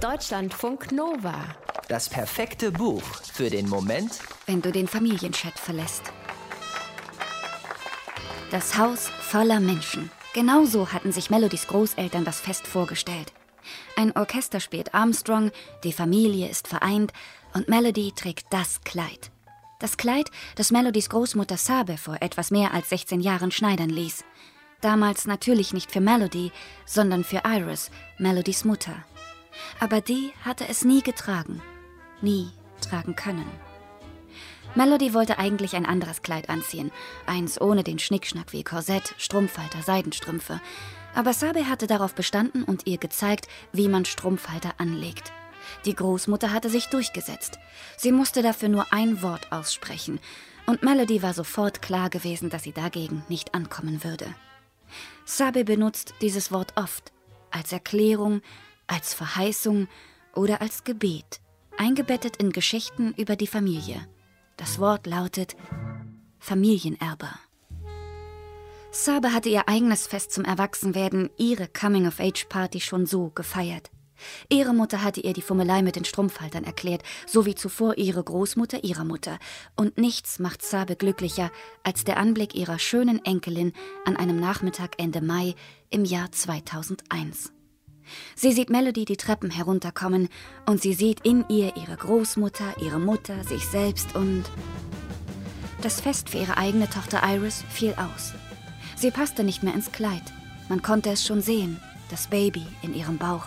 Deutschlandfunk Nova. Das perfekte Buch für den Moment, wenn du den Familienchat verlässt. Das Haus voller Menschen. Genauso hatten sich Melodies Großeltern das Fest vorgestellt. Ein Orchester spielt Armstrong, die Familie ist vereint und Melody trägt das Kleid. Das Kleid, das Melodies Großmutter Sabe vor etwas mehr als 16 Jahren schneidern ließ. Damals natürlich nicht für Melody, sondern für Iris, Melodies Mutter. Aber die hatte es nie getragen, nie tragen können. Melody wollte eigentlich ein anderes Kleid anziehen, eins ohne den Schnickschnack wie Korsett, Strumpfhalter, Seidenstrümpfe. Aber Sabe hatte darauf bestanden und ihr gezeigt, wie man Strumpfhalter anlegt. Die Großmutter hatte sich durchgesetzt. Sie musste dafür nur ein Wort aussprechen, und Melody war sofort klar gewesen, dass sie dagegen nicht ankommen würde. Sabe benutzt dieses Wort oft, als Erklärung, als Verheißung oder als Gebet, eingebettet in Geschichten über die Familie. Das Wort lautet Familienerbe. Sabe hatte ihr eigenes Fest zum Erwachsenwerden, ihre Coming-of-Age-Party schon so gefeiert. Ihre Mutter hatte ihr die Fummelei mit den Strumpfhaltern erklärt, so wie zuvor ihre Großmutter ihrer Mutter. Und nichts macht Sabe glücklicher als der Anblick ihrer schönen Enkelin an einem Nachmittag Ende Mai im Jahr 2001. Sie sieht Melody die Treppen herunterkommen und sie sieht in ihr ihre Großmutter, ihre Mutter, sich selbst und... Das Fest für ihre eigene Tochter Iris fiel aus. Sie passte nicht mehr ins Kleid. Man konnte es schon sehen, das Baby in ihrem Bauch.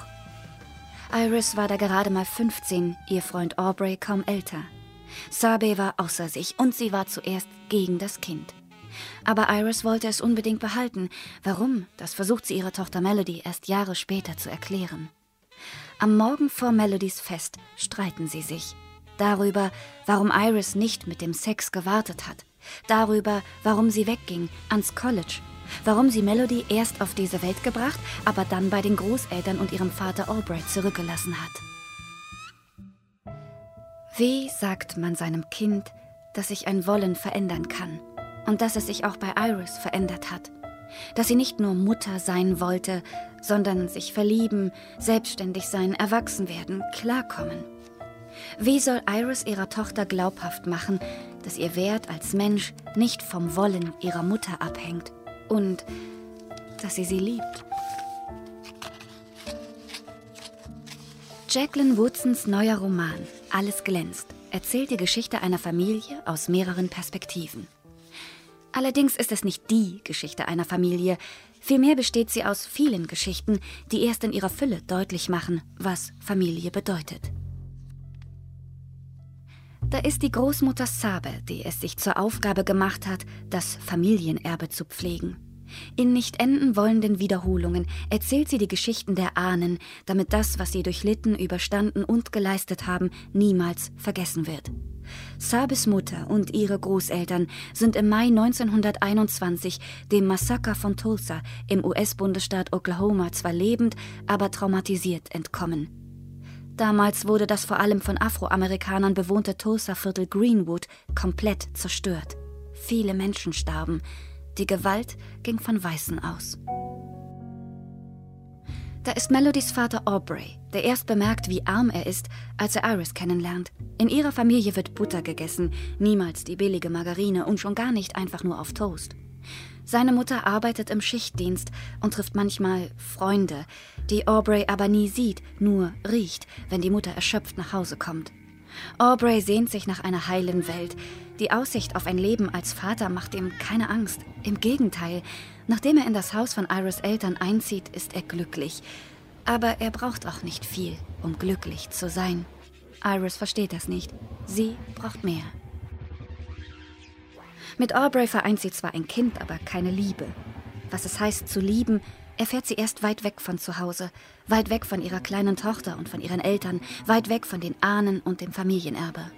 Iris war da gerade mal 15, ihr Freund Aubrey kaum älter. Sabe war außer sich und sie war zuerst gegen das Kind. Aber Iris wollte es unbedingt behalten. Warum? Das versucht sie ihrer Tochter Melody erst Jahre später zu erklären. Am Morgen vor Melodys Fest streiten sie sich. Darüber, warum Iris nicht mit dem Sex gewartet hat. Darüber, warum sie wegging, ans College. Warum sie Melody erst auf diese Welt gebracht, aber dann bei den Großeltern und ihrem Vater Albright zurückgelassen hat. Wie sagt man seinem Kind, dass sich ein Wollen verändern kann? Und dass es sich auch bei Iris verändert hat. Dass sie nicht nur Mutter sein wollte, sondern sich verlieben, selbstständig sein, erwachsen werden, klarkommen. Wie soll Iris ihrer Tochter glaubhaft machen, dass ihr Wert als Mensch nicht vom Wollen ihrer Mutter abhängt und dass sie sie liebt? Jacqueline Woodsons neuer Roman Alles glänzt erzählt die Geschichte einer Familie aus mehreren Perspektiven. Allerdings ist es nicht die Geschichte einer Familie, vielmehr besteht sie aus vielen Geschichten, die erst in ihrer Fülle deutlich machen, was Familie bedeutet. Da ist die Großmutter Sabe, die es sich zur Aufgabe gemacht hat, das Familienerbe zu pflegen. In nicht enden wollenden Wiederholungen erzählt sie die Geschichten der Ahnen, damit das, was sie durchlitten, überstanden und geleistet haben, niemals vergessen wird. Sabes Mutter und ihre Großeltern sind im Mai 1921 dem Massaker von Tulsa im US-Bundesstaat Oklahoma zwar lebend, aber traumatisiert entkommen. Damals wurde das vor allem von Afroamerikanern bewohnte Tulsa-Viertel Greenwood komplett zerstört. Viele Menschen starben. Die Gewalt ging von Weißen aus. Da ist Melodys Vater Aubrey, der erst bemerkt, wie arm er ist, als er Iris kennenlernt. In ihrer Familie wird Butter gegessen, niemals die billige Margarine und schon gar nicht einfach nur auf Toast. Seine Mutter arbeitet im Schichtdienst und trifft manchmal Freunde, die Aubrey aber nie sieht, nur riecht, wenn die Mutter erschöpft nach Hause kommt. Aubrey sehnt sich nach einer heilen Welt. Die Aussicht auf ein Leben als Vater macht ihm keine Angst. Im Gegenteil, Nachdem er in das Haus von Iris Eltern einzieht, ist er glücklich. Aber er braucht auch nicht viel, um glücklich zu sein. Iris versteht das nicht. Sie braucht mehr. Mit Aubrey vereint sie zwar ein Kind, aber keine Liebe. Was es heißt zu lieben, erfährt sie erst weit weg von zu Hause, weit weg von ihrer kleinen Tochter und von ihren Eltern, weit weg von den Ahnen und dem Familienerbe.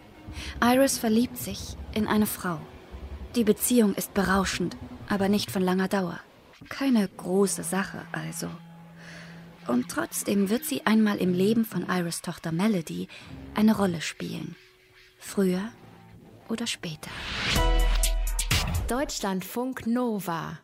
Iris verliebt sich in eine Frau. Die Beziehung ist berauschend aber nicht von langer Dauer. Keine große Sache also. Und trotzdem wird sie einmal im Leben von Iris Tochter Melody eine Rolle spielen. Früher oder später. Deutschlandfunk Nova